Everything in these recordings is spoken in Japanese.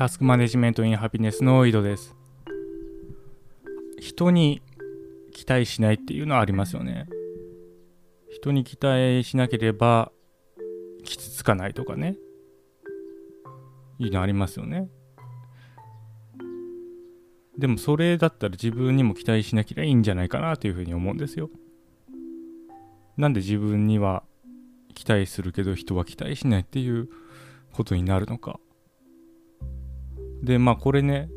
タスクマネジメントインハピネスの井戸です。人に期待しないっていうのはありますよね。人に期待しなければ傷つかないとかね。いいのありますよね。でもそれだったら自分にも期待しなきゃいいんじゃないかなというふうに思うんですよ。なんで自分には期待するけど人は期待しないっていうことになるのか。で、まあこれね、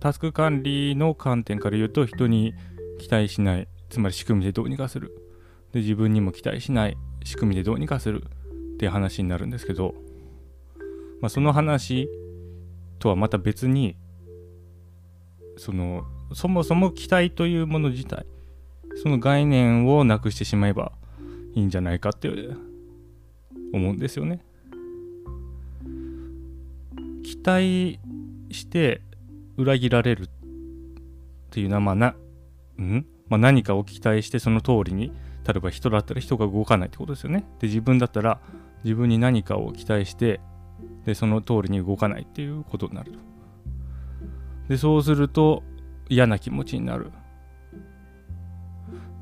タスク管理の観点から言うと人に期待しない、つまり仕組みでどうにかする。で、自分にも期待しない、仕組みでどうにかするっていう話になるんですけど、まあその話とはまた別に、その、そもそも期待というもの自体、その概念をなくしてしまえばいいんじゃないかって思うんですよね。期待して裏切られるっていうのはまあな、うん？まあ、何かを期待してその通りに例えば人だったら人が動かないってことですよね。で自分だったら自分に何かを期待してでその通りに動かないっていうことになると。でそうすると嫌な気持ちになる。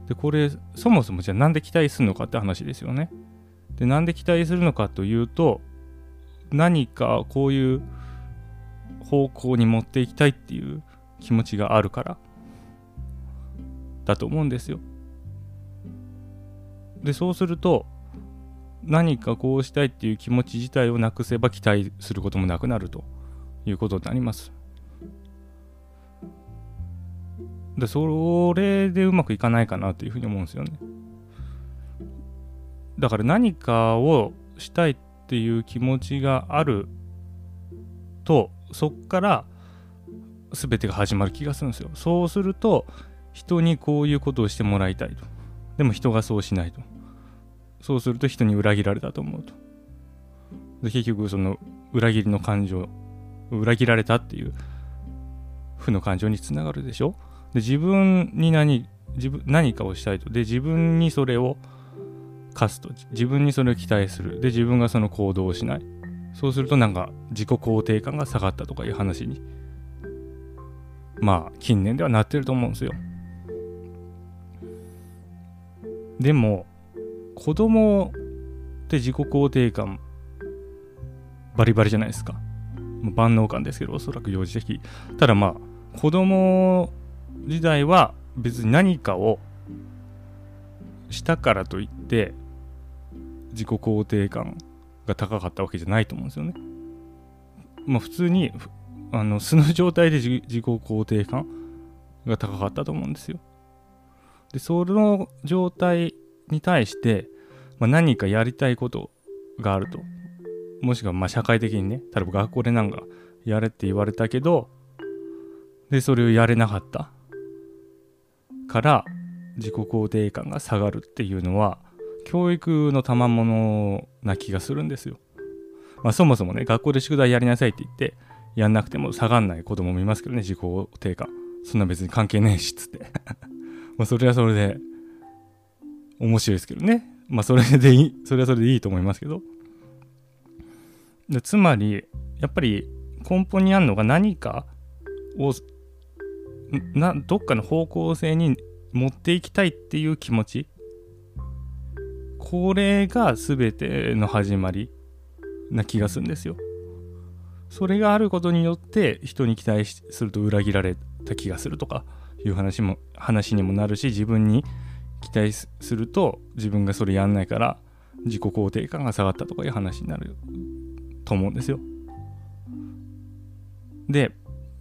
でこれそもそもじゃあなんで期待するのかって話ですよね。でなんで期待するのかというと何かこういう方向に持っていきたいっていう気持ちがあるからだと思うんですよ。でそうすると何かこうしたいっていう気持ち自体をなくせば期待することもなくなるということになります。でそれでうまくいかないかなというふうに思うんですよね。だから何かをしたいっていう気持ちがあるとそっから全てが始まる気がするんですよ。そうすると人にこういうことをしてもらいたいと。でも人がそうしないと。そうすると人に裏切られたと思うと。で結局その裏切りの感情裏切られたっていう負の感情につながるでしょ？で自分に何自分何かをしたいとで自分にそれを課すと自分にそれを期待するで自分がその行動をしないそうするとなんか自己肯定感が下がったとかいう話にまあ近年ではなってると思うんですよ。でも子供って自己肯定感バリバリじゃないですか。万能感ですけどおそらく幼児的。ただまあ子供時代は別に何かをしたからといって自己肯定感が高かったわけじゃないと思うんですよね。まあ普通にあの素の状態で自己肯定感が高かったと思うんですよ。でその状態に対して、まあ、何かやりたいことがあるともしくはまあ社会的にね例えば学校でなんかやれって言われたけどでそれをやれなかったから自己肯定感が下がるっていうのは教育の賜物な気がするんですよ。まあそもそもね学校で宿題やりなさいって言ってやんなくても下がんない子供もいますけどね自己肯定感そんな別に関係ねえしっつって。まあそれはそれで面白いですけどね。まあそれでいいそれはそれでいいと思いますけど。でつまりやっぱり根本にあるのが何かをなどっかの方向性に持っていきたいっていう気持ちこれが全ての始まりな気がするんですよ。それがあることによって人に期待すると裏切られた気がするとかいう話も話にもなるし自分に期待すると自分がそれやんないから自己肯定感が下がったとかいう話になると思うんですよ。で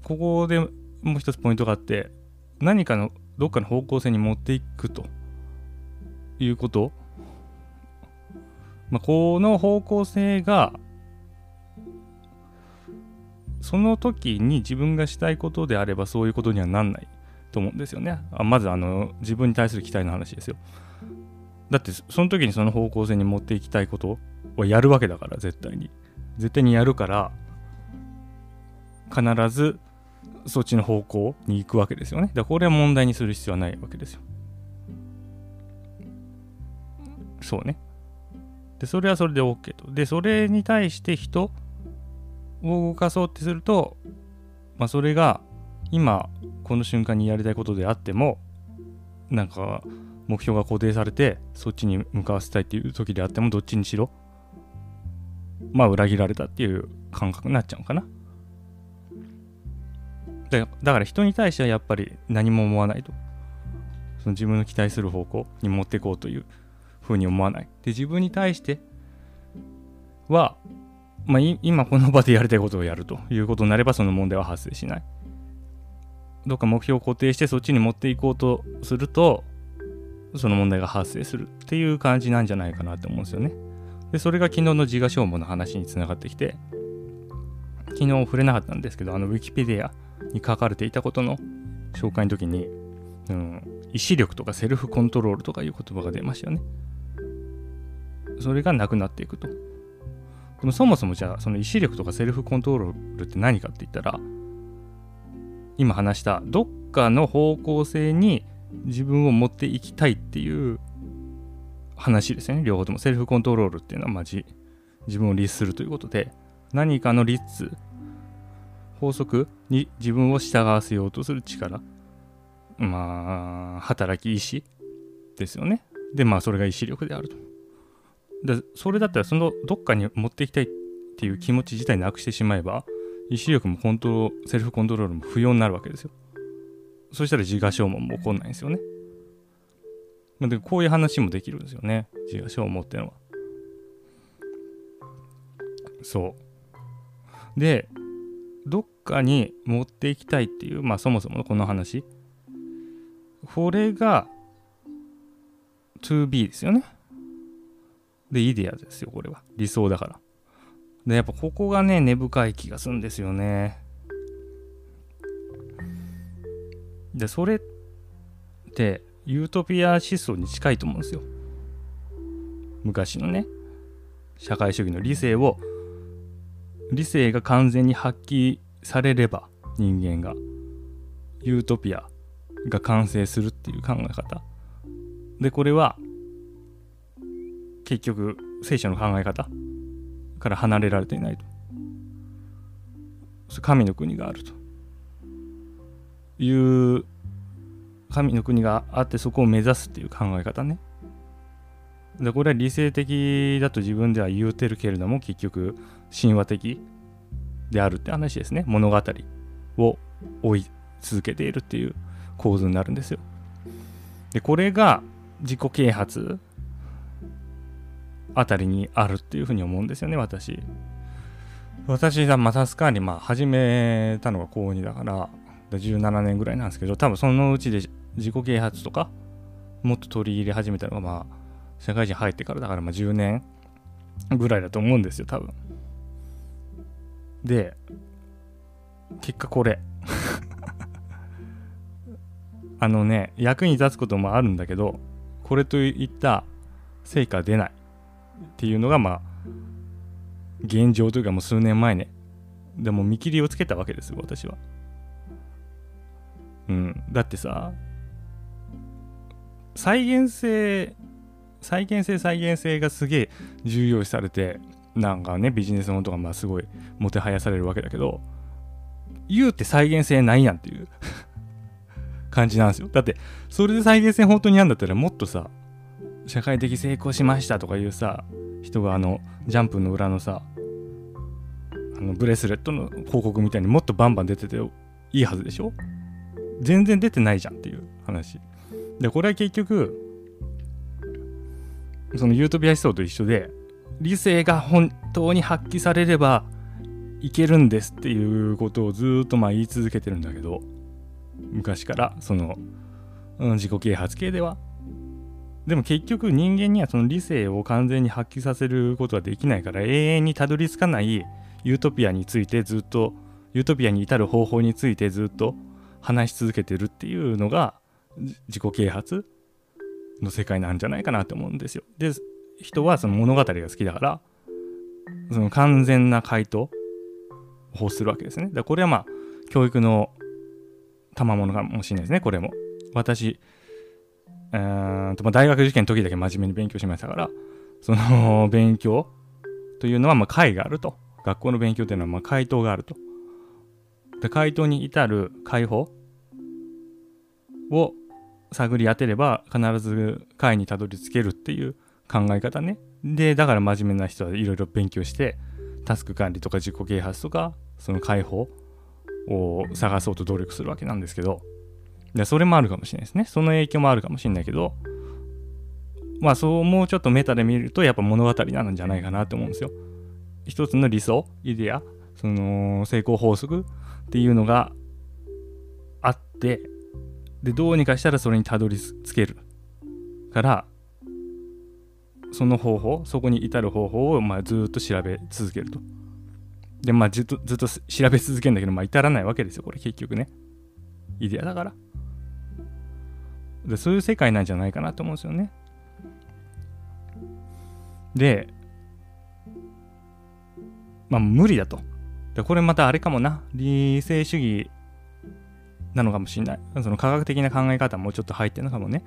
ここでもう一つポイントがあって何かのどっかの方向性に持っていくということ、まあ、この方向性がその時に自分がしたいことであればそういうことにはなんないと思うんですよねあまずあの自分に対する期待の話ですよだってその時にその方向性に持っていきたいことをやるわけだから絶対に絶対にやるから必ずそっちの方向に行くわけですよね。だからこれは問題にする必要はないわけですよ。そうね。で、それはそれで OK と。で、それに対して人を動かそうってすると、まあ、それが今この瞬間にやりたいことであってもなんか目標が固定されてそっちに向かわせたいっていう時であってもどっちにしろまあ裏切られたっていう感覚になっちゃうかなだだから人に対してはやっぱり何も思わないとその自分の期待する方向に持っていこうというふうに思わないで自分に対しては、まあ、今この場でやりたいことをやるということになればその問題は発生しないどっか目標を固定してそっちに持っていこうとするとその問題が発生するっていう感じなんじゃないかなって思うんですよね。でそれが昨日の自我消耗の話につながってきて昨日触れなかったんですけどあのウィキペディアに書かれていたことの紹介の時に、うん、意志力とかセルフコントロールとかいう言葉が出ましたよね。それがなくなっていくと。でもそもそもじゃあその意志力とかセルフコントロールって何かって言ったら今話したどっかの方向性に自分を持っていきたいっていう話ですね。両方とも。セルフコントロールっていうのはまじ自分を律するということで何かの律法則に自分を従わせようとする力まあ働き意志ですよね。でまあそれが意志力であると。でそれだったらそのどっかに持っていきたいっていう気持ち自体なくしてしまえば意志力もコントロセルフコントロールも不要になるわけですよ。そしたら自我消耗も起こんないんですよね。でこういう話もできるんですよね。自我消耗っていうのは。そう。でどっかに持っていきたいっていうまあそもそものこの話。これが 2B ですよね。でイデアですよこれは。理想だから。でやっぱここがね根深い気がするんですよね。でそれってユートピア思想に近いと思うんですよ。昔のね社会主義の理性を理性が完全に発揮されれば人間がユートピアが完成するっていう考え方。でこれは結局聖書の考え方から離れられていないと。神の国があると。いう神の国があってそこを目指すっていう考え方ね。でこれは理性的だと自分では言うてるけれども結局神話的であるって話ですね。物語を追い続けているっていう構図になるんですよ。でこれが自己啓発あたりにあるっていうふうに思うんですよね、私。私がまたすかにまあ始めたのが高2だから、17年ぐらいなんですけど、多分そのうちで自己啓発とか、もっと取り入れ始めたのがまあ、社会人入ってからだからまあ10年ぐらいだと思うんですよ、多分。で、結果これ。あのね、役に立つこともあるんだけど、これといった成果出ない。っていうのがまあ現状というかもう数年前ね。でも見切りをつけたわけですよ私は。うん。だってさ再現性再現性再現性がすげえ重要視されてなんかねビジネスモンとかまあすごいもてはやされるわけだけど言うて再現性ないやんっていう 感じなんですよ。だってそれで再現性本当にあるんだったらもっとさ社会的成功しましたとかいうさ人があのジャンプの裏のさあのブレスレットの広告みたいにもっとバンバン出てていいはずでしょ？全然出てないじゃんっていう話。でこれは結局そのユートピア思想と一緒で理性が本当に発揮されればいけるんですっていうことをずっとまあ言い続けてるんだけど昔からその、うん、自己啓発系では。でも結局人間にはその理性を完全に発揮させることはできないから永遠にたどり着かないユートピアについてずっとユートピアに至る方法についてずっと話し続けてるっていうのが自己啓発の世界なんじゃないかなと思うんですよ。で人はその物語が好きだからその完全な回答をするわけですね。だこれはまあ教育の賜物かもしれないですねこれも。私うんとまあ、大学受験の時だけ真面目に勉強しましたからその勉強というのはまあ解があると学校の勉強っていうのはまあ回答があると。で回答に至る解放を探り当てれば必ず解にたどり着けるっていう考え方ね。でだから真面目な人はいろいろ勉強してタスク管理とか自己啓発とかその解放を探そうと努力するわけなんですけどでそれもあるかもしれないですね。その影響もあるかもしれないけどまあそうもうちょっとメタで見るとやっぱ物語なんじゃないかなと思うんですよ。一つの理想イデアその成功法則っていうのがあってでどうにかしたらそれにたどり着けるからその方法そこに至る方法をまあずっと調べ続けると。でまあずっとずっと調べ続けるんだけどまあ至らないわけですよこれ結局ね。イデアだから。でそういう世界なんじゃないかなと思うんですよね。でまあ無理だと。でこれまたあれかもな。理性主義なのかもしれない。その科学的な考え方もちょっと入ってるのかもね。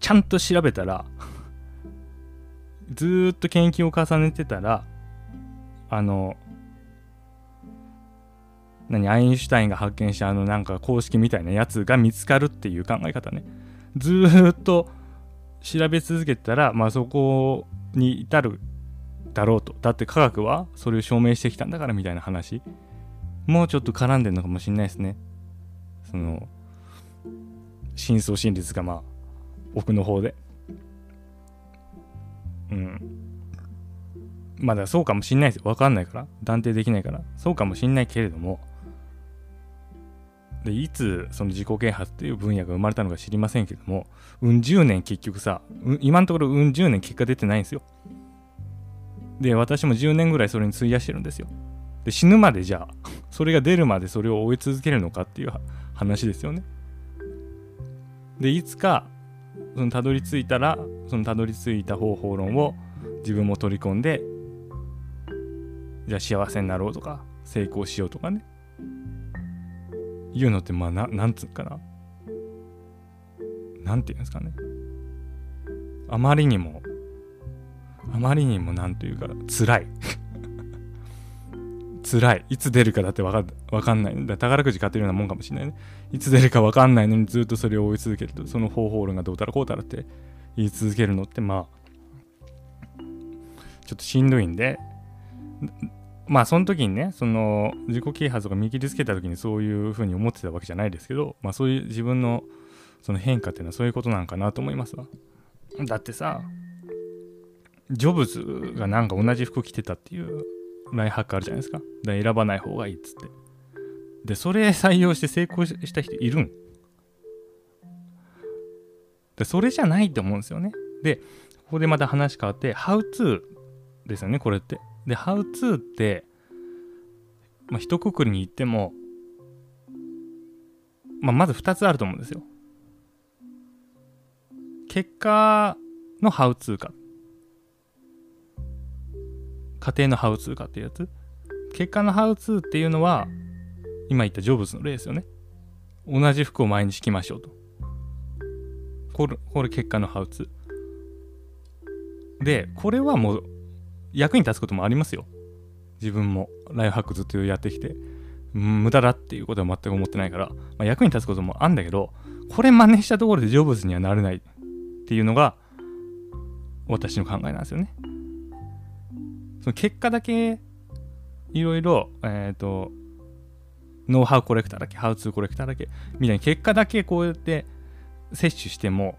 ちゃんと調べたらずっと研究を重ねてたらあの何アインシュタインが発見したあのなんか公式みたいなやつが見つかるっていう考え方ね。ずっと調べ続けたらまあそこに至るだろうと。だって科学はそれを証明してきたんだからみたいな話。もうちょっと絡んでるのかもしれないですね。その深層心理がまあ奥の方で。うん。まだそうかもしんないですよ。わかんないから。断定できないから。そうかもしんないけれども、でいつその自己啓発っていう分野が生まれたのか知りませんけども、うん十年結局さ、今のところうん十年結果出てないんですよ。で、私も10年ぐらいそれに費やしてるんですよ。で、死ぬまでじゃあ、それが出るまでそれを追い続けるのかっていう話ですよね。で、いつか、そのたどり着いたら、そのたどり着いた方法論を自分も取り込んでじゃあ幸せになろうとか成功しようとかねいうのってまあななんつうかな。なんていうんですかね。あまりにもあまりにもなんというか辛い。辛い。いつ出るかだってわかかんない。だ宝くじ買ってるようなもんかもしれないね。いつ出るかわかんないのにずっとそれを追い続けるとその方法論がどうたらこうたらって言い続けるのってまあちょっとしんどいんでまあその時にねその自己啓発とか見切りつけた時にそういうふうに思ってたわけじゃないですけどまあそういう自分のその変化っていうのはそういうことなんかなと思いますわ。だってさジョブズがなんか同じ服着てたっていうライハックあるじゃないですか。だ選ばない方がいいっつって。でそれ採用して成功した人いるん。でそれじゃないと思うんですよね。でここでまた話変わって How to ですよねこれって。で、How to って、まあ、一括りに言っても、まあ、まず2つあると思うんですよ。結果の How to か。家庭の How to かっていうやつ。結果の How to っていうのは、今言ったジョブズの例ですよね。同じ服を毎日着ましょうと。これ、これ結果の How to。で、これはもう役に立つこともありますよ。自分もライフハックずっとやってきて、無駄だっていうことは全く思ってないから、まあ、役に立つこともあんだけど、これ真似したところでジョブズにはなれないっていうのが私の考えなんですよね。その結果だけいろいろ、えっ、ー、と、ノウハウコレクターだけ、ハウツーコレクターだけ、みたいに結果だけこうやって摂取しても、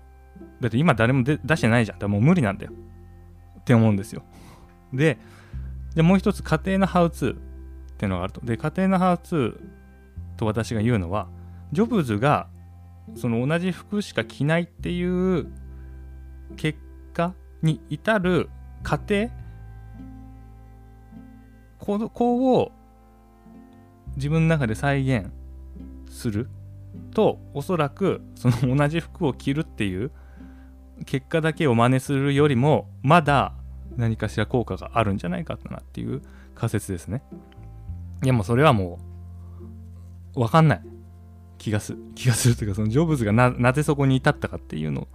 だって今誰も出してないじゃん。だからもう無理なんだよ。って思うんですよ。で、でもう一つ家庭のハウツーっていうのがあると。で、家庭のハウツーと私が言うのは、ジョブズがその同じ服しか着ないっていう結果に至る過程ここを自分の中で再現するとおそらくその同じ服を着るっていう結果だけを真似するよりもまだ何かしら効果があるんじゃないかなっていう仮説ですね。いやもうそれはもう分かんない気がする気がするというかそのジョブズがなぜそこに至ったかっていうの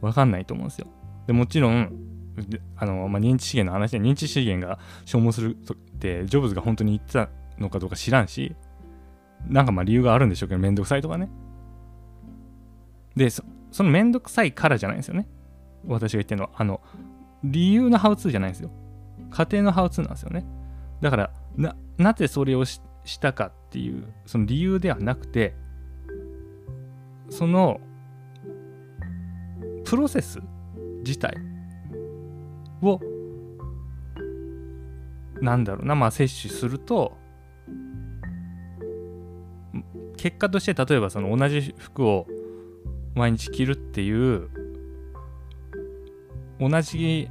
分かんないと思うんですよ。でもちろんあの、まあ、認知資源の話で認知資源が消耗するってジョブズが本当に言ってたのかどうか知らんしなんかまあ理由があるんでしょうけどめんどくさいとかねでそのめんどくさいからじゃないんですよね私が言ってるのはあの理由のハウツーじゃないんですよ。家庭のハウツーなんですよね。だからななぜそれをしたかっていうその理由ではなくてそのプロセス自体をなんだろうなまあ摂取すると結果として例えばその同じ服を毎日着るっていう同じ、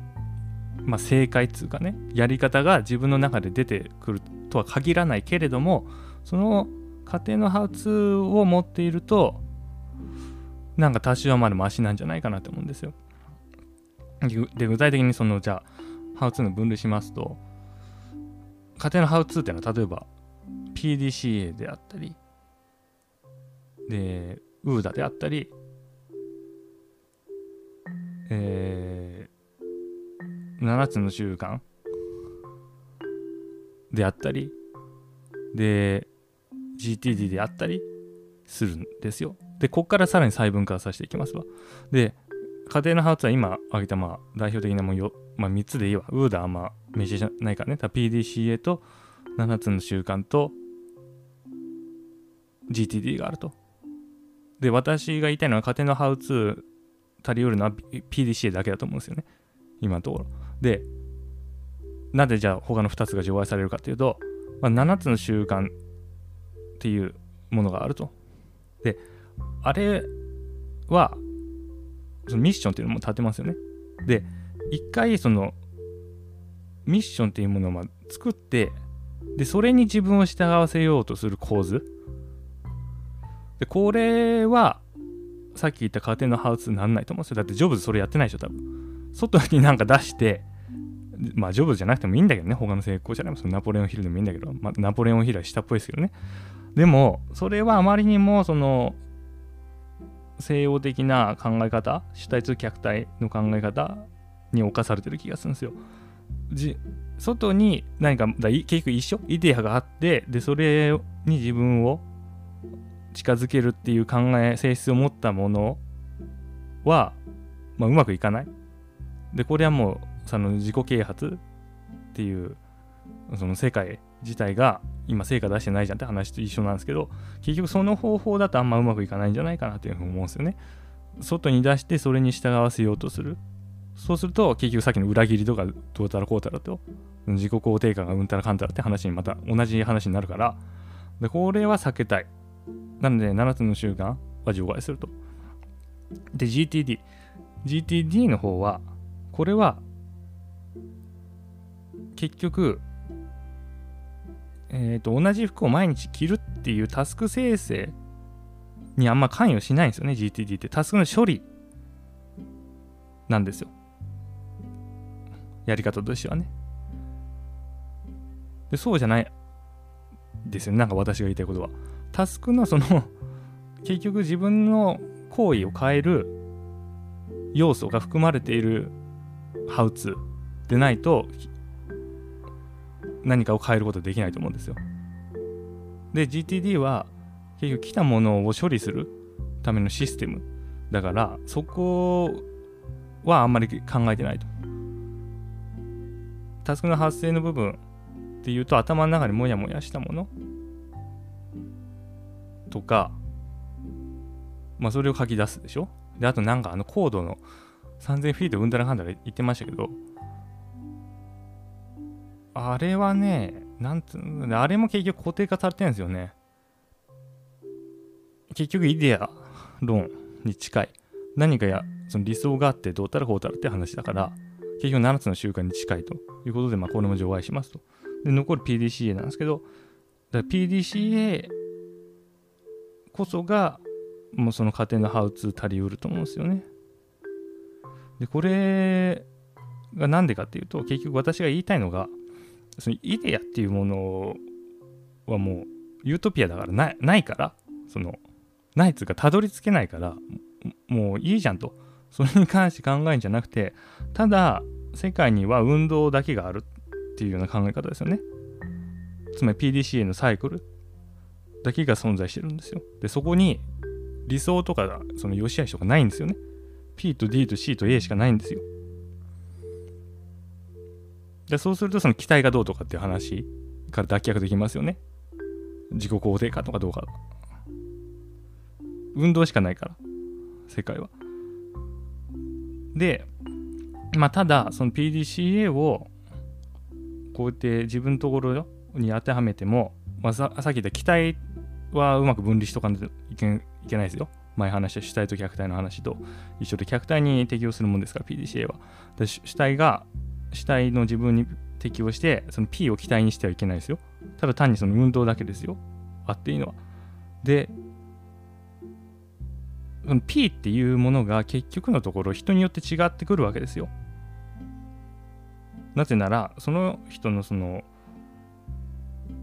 まあ、正解っていうかねやり方が自分の中で出てくるとは限らないけれどもその家庭のハウツーを持っているとなんか多少はまだマシなんじゃないかなと思うんですよ。で具体的にそのじゃあハウツーの分類しますと家庭のハウツーっていうのは例えば PDCA であったりで UDA であったりえー、7つの習慣であったりで GTD であったりするんですよ。で、こっからさらに細分化させていきますわ。で、家庭のハウツは今挙げたまあ代表的なもんよ、まあ、3つでいいわ。ウーダーまあメジャーじゃないからね。PDCA と7つの習慣と GTD があると。で、私が言いたいのは家庭のハウツー足りうるのは PDCA だけだと思うんですよね。今のところ。で、なぜじゃあ他の2つが除外されるかというと、まあ、7つの習慣っていうものがあると。で、あれは、そのミッションっていうのも立てますよね。で、一回そのミッションっていうものをま作って、で、それに自分を従わせようとする構図。で、これは、さっき言った家庭のハウスにならないと思うんですよ。だってジョブズそれやってないでしょ、多分。外になんか出して、まあジョブズじゃなくてもいいんだけどね、他の成功者でも、そのナポレオンヒルでもいいんだけど、まあ、ナポレオンヒルは下っぽいですけどね。でも、それはあまりにも、その、西洋的な考え方、主体通客体の考え方に侵されてる気がするんですよ。じ外に何かだ結局一緒？イデアがあってでそれに自分を近づけるっていう考え性質を持ったものは、まあ、うまくいかない。でこれはもうその自己啓発っていうその世界自体が今成果出してないじゃんって話と一緒なんですけど結局その方法だとあんまうまくいかないんじゃないかなっていうふうに思うんですよね。外に出してそれに従わせようとする。そうすると結局さっきの裏切りとかどうたらこうたらと自己肯定感がうんたらかんたらって話にまた同じ話になるから。でこれは避けたい。なので7つの習慣は除外すると。で GTD GTD の方はこれは結局えーと、同じ服を毎日着るっていうタスク生成にあんま関与しないんですよね GTD って。タスクの処理なんですよ。やり方としてはね。でそうじゃないですよねなんか私が言いたいことは。タスクのその 結局自分の行為を変える要素が含まれているハウツでないと何かを変えることできないと思うんですよ。で GTD は結局来たものを処理するためのシステムだからそこはあんまり考えてないと。タスクの発生の部分っていうと頭の中にモヤモヤしたものとかまあそれを書き出すでしょ？であとなんかあのコードの3000フィートうんだらかんだら言ってましたけどあれはね、なんつうの、あれも結局固定化されてるんですよね。結局イデア論に近い。何かや、その理想があってどうたらこうたらって話だから、結局7つの習慣に近いということで、まあこれも除外しますと。で、残る PDCA なんですけど、PDCA こそが、もうその家庭のハウツー足りうると思うんですよね。で、これがなんでかっていうと、結局私が言いたいのが、そのイデアっていうものはもうユートピアだからないないからそのないつうかたどり着けないからもういいじゃんと。それに関して考えるんじゃなくてただ世界には運動だけがあるっていうような考え方ですよね。つまり PDCA のサイクル。だけが存在してるんですよ。で、そこに理想とかその良し悪しとかないんですよね。P と D と C と A しかないんですよ。でそうするとその期待がどうとかっていう話から脱却できますよね。自己肯定感とかどうか。運動しかないから、世界は。で、まあ、ただ、その PDCA をこうやって自分のところに当てはめても、まあ、ささっき言った期待はうまく分離しとかないといけないですよ。前話した主体と客体の話と一緒で客体に適用するもんですから PDCA は。で主体が主体の自分に適応してその P を期待にしてはいけないですよ。ただ単にその運動だけですよ。あっていいのは。で、その P っていうものが結局のところ人によって違ってくるわけですよ。なぜならその人のその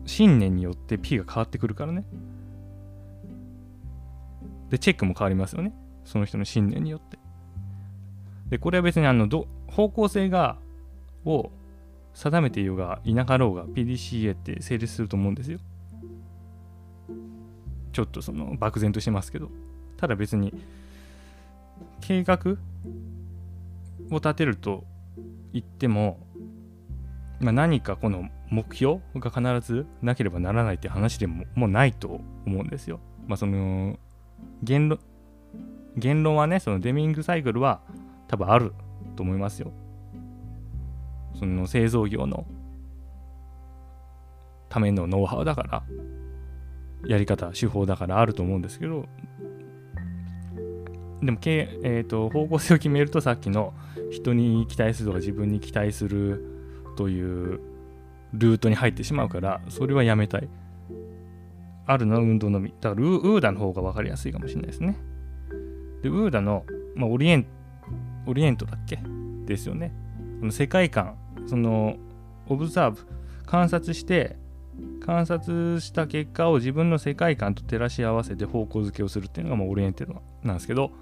信念によって P が変わってくるからね。で、チェックも変わりますよね。その人の信念によって。で、これは別にあのど方向性がを定めていようがいなかろうが PDCA って成立すると思うんですよ。ちょっとその漠然としてますけど。ただ別に計画を立てると言っても、まあ、何かこの目標が必ずなければならないって話でももうないと思うんですよ。まあその言論言論はねそのデミングサイクルは多分あると思いますよ。その製造業のためのノウハウだからやり方手法だからあると思うんですけどでも、えーと、方向性を決めるとさっきの人に期待するとか自分に期待するというルートに入ってしまうからそれはやめたいあるの運動のみ。だからウーダの方が分かりやすいかもしれないですね。でウーダの、まあ、オリエンオリエントだっけ？ですよね。世界観。そのobserve 観察して観察した結果を自分の世界観と照らし合わせて方向づけをするっていうのがまあ oriented なんですけど。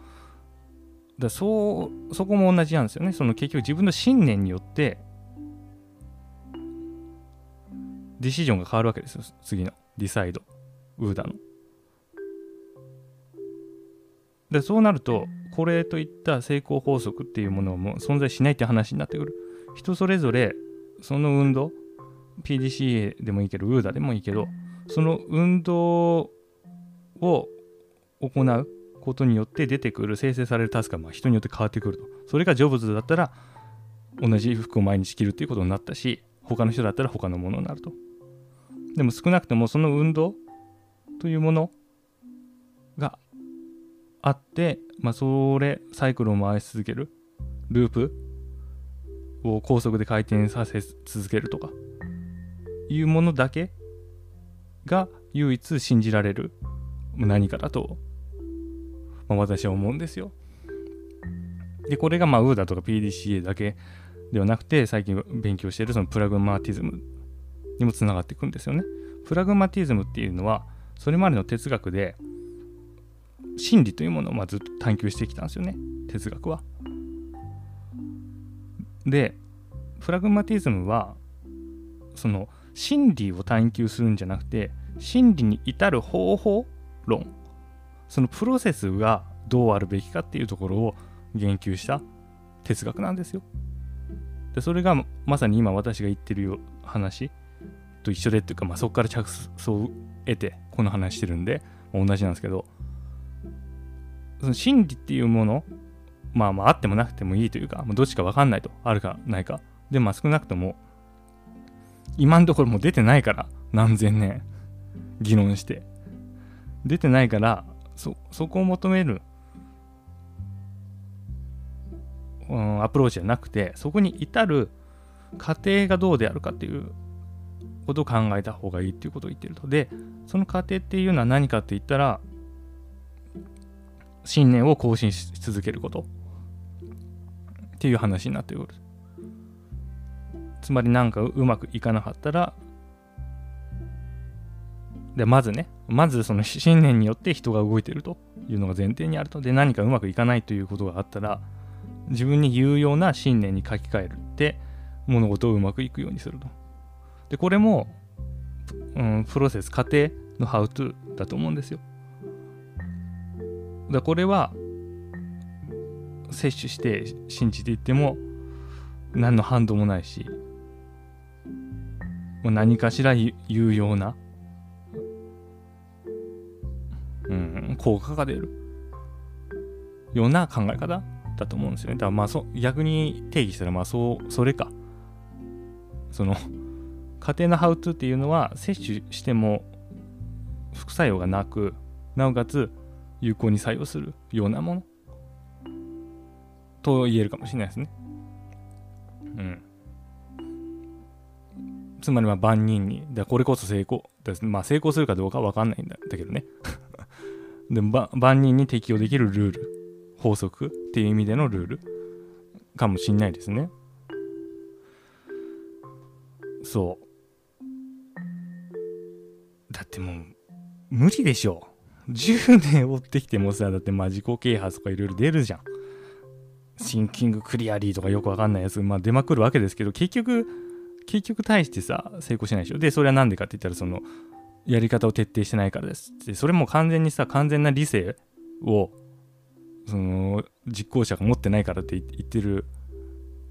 だそうそこも同じなんですよね。その結局自分の信念によって decision が変わるわけですよ。次の decide OODA の。でそうなるとこれといった成功法則っていうものも存在しないって話になってくる。人それぞれその運動 PDCA でもいいけど UDA でもいいけどその運動を行うことによって出てくる生成されるタスクがま人によって変わってくると。それがジョブズだったら同じ服を毎日着るっていうことになったし他の人だったら他のものになると。でも少なくともその運動というものがあって、まあ、それサイクルを回し続けるループを高速で回転させ続けるとかいうものだけが唯一信じられる何かだと、まあ、私は思うんですよ。で、これがまあ UDA とか PDCA だけではなくて最近勉強しているそのプラグマティズムにもつながっていくんですよね。プラグマティズムっていうのはそれまでの哲学で真理というものをまずっと探求してきたんですよね哲学は。でプラグマティズムはその真理を探求するんじゃなくて真理に至る方法論そのプロセスがどうあるべきかっていうところを言及した哲学なんですよ。でそれがまさに今私が言ってる話と一緒でっていうか、まあ、そこから着想を得てこの話してるんで、同じなんですけどその真理っていうものまあまああってもなくてもいいというか、どっちか分かんないとあるかないか。でまあ少なくとも今のところもう出てないから何千年議論して。出てないからそそこを求める、うん、アプローチじゃなくてそこに至る過程がどうであるかっていうことを考えた方がいいっていうことを言ってると。で、その過程っていうのは何かって言ったら、信念を更新し続けることっていう話になってくる。つまり何かうまくいかなかったら、で、まずね、まずその信念によって人が動いてるというのが前提にあると。で、何かうまくいかないということがあったら、自分に有用な信念に書き換えるって、物事をうまくいくようにすると。で、これも、うん、プロセス過程のハウトゥーだと思うんですよだこれは摂取して信じていっても何の反動もないしもう何かしら有用な、うん、効果が出るような考え方だと思うんですよね。だからまあそ逆に定義したらまあそうそれか。その家庭のハウトゥーっていうのは摂取しても副作用がなくなおかつ有効に作用するようなものと言えるかもしれないですね。うん。つまりま万人に、だこれこそ成功。まあ成功するかどうかは分かんないんだけどね。でも万人に適用できるルール、法則っていう意味でのルールかもしんないですね。そう。だってもう、無理でしょ。10年追ってきてもさ、だってまあ自己啓発とかいろいろ出るじゃん。シンキングクリアリーとかよくわかんないやつ、まあ出まくるわけですけど、結局、結局対してさ、成功しないでしょ。で、それはなんでかって言ったら、その、やり方を徹底してないからですで、それも完全にさ、完全な理性を、その、実行者が持ってないからって言ってる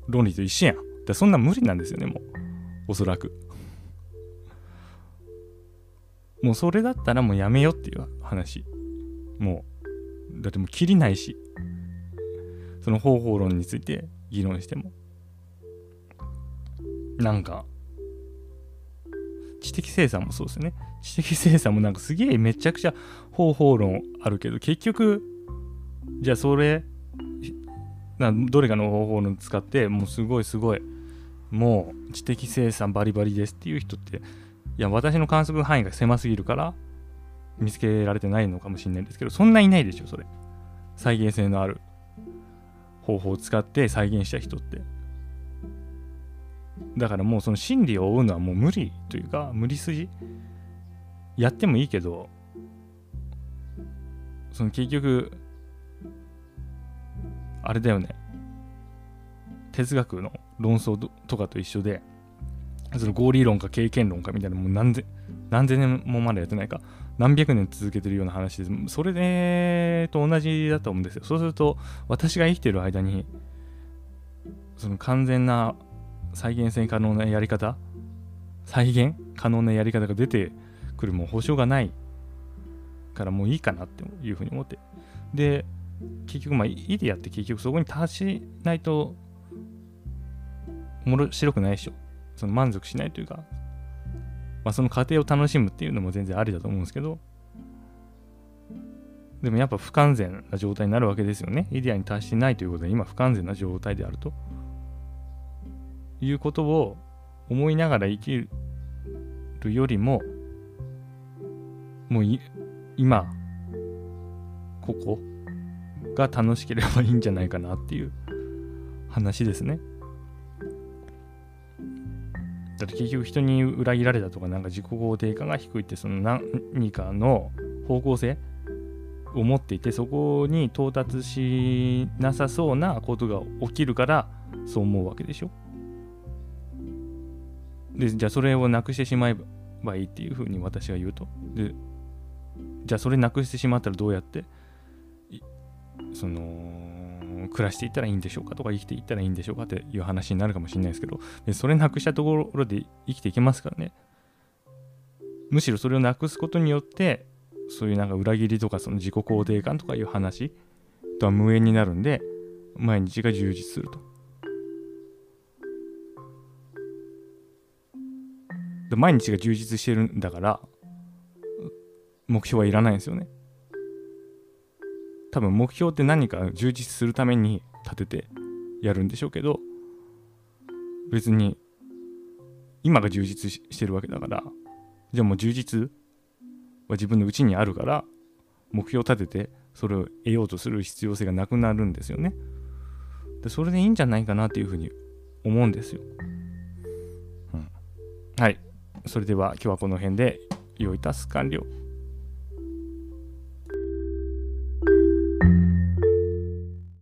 論理と一緒やん。だそんな無理なんですよね、もう。おそらく。もうそれだったらもうやめよっていう話。もう、だってもう切りないし。その方法論について議論しても。なんか、知的生産もそうですね。知的生産もなんかすげえめちゃくちゃ方法論あるけど、結局、じゃあそれ、などれかの方法論使って、もうすごいすごい、もう知的生産バリバリですっていう人って、いや、私の観測範囲が狭すぎるから、見つけられてないのかもしれないですけど、そんないないでしょ、それ。再現性のある方法を使って再現した人って。だからもうその真理を追うのはもう無理というか無理筋やってもいいけどその結局あれだよね哲学の論争とかと一緒でその合理論か経験論かみたいなもう何千何千年もまだやってないか何百年続けてるような話です。それでと同じだと思うんですよ。そうすると私が生きてる間にその完全な再現性可能なやり方再現可能なやり方が出てくるもう保証がないからもういいかなっていうふうに思って。で結局まあいいでやって結局そこに達しないと面白くないでしょ。その満足しないというか、まあ、その過程を楽しむっていうのも全然ありだと思うんですけどでもやっぱ不完全な状態になるわけですよねイデアに達してないということは今不完全な状態であるということを思いながら生きるよりももう今ここが楽しければいいんじゃないかなっていう話ですね。だって結局人に裏切られたとかなんか自己肯定感が低いってその何かの方向性を持っていてそこに到達しなさそうなことが起きるからそう思うわけでしょ？で、じゃあそれをなくしてしまえばいいっていうふうに私が言うと。で、じゃあそれなくしてしまったらどうやって、その、暮らしていったらいいんでしょうかとか生きていったらいいんでしょうかっていう話になるかもしれないですけど、でそれなくしたところで生きていけますからね。むしろそれをなくすことによって、そういうなんか裏切りとかその自己肯定感とかいう話とは無縁になるんで、毎日が充実すると。毎日が充実してるんだから目標はいらないんですよね多分目標って何か充実するために立ててやるんでしょうけど別に今が充実してるわけだからじゃあもう充実は自分のうちにあるから目標を立ててそれを得ようとする必要性がなくなるんですよね。でそれでいいんじゃないかなっていうふうに思うんですよ、うん、はい。それでは今日はこの辺で用いたす完了。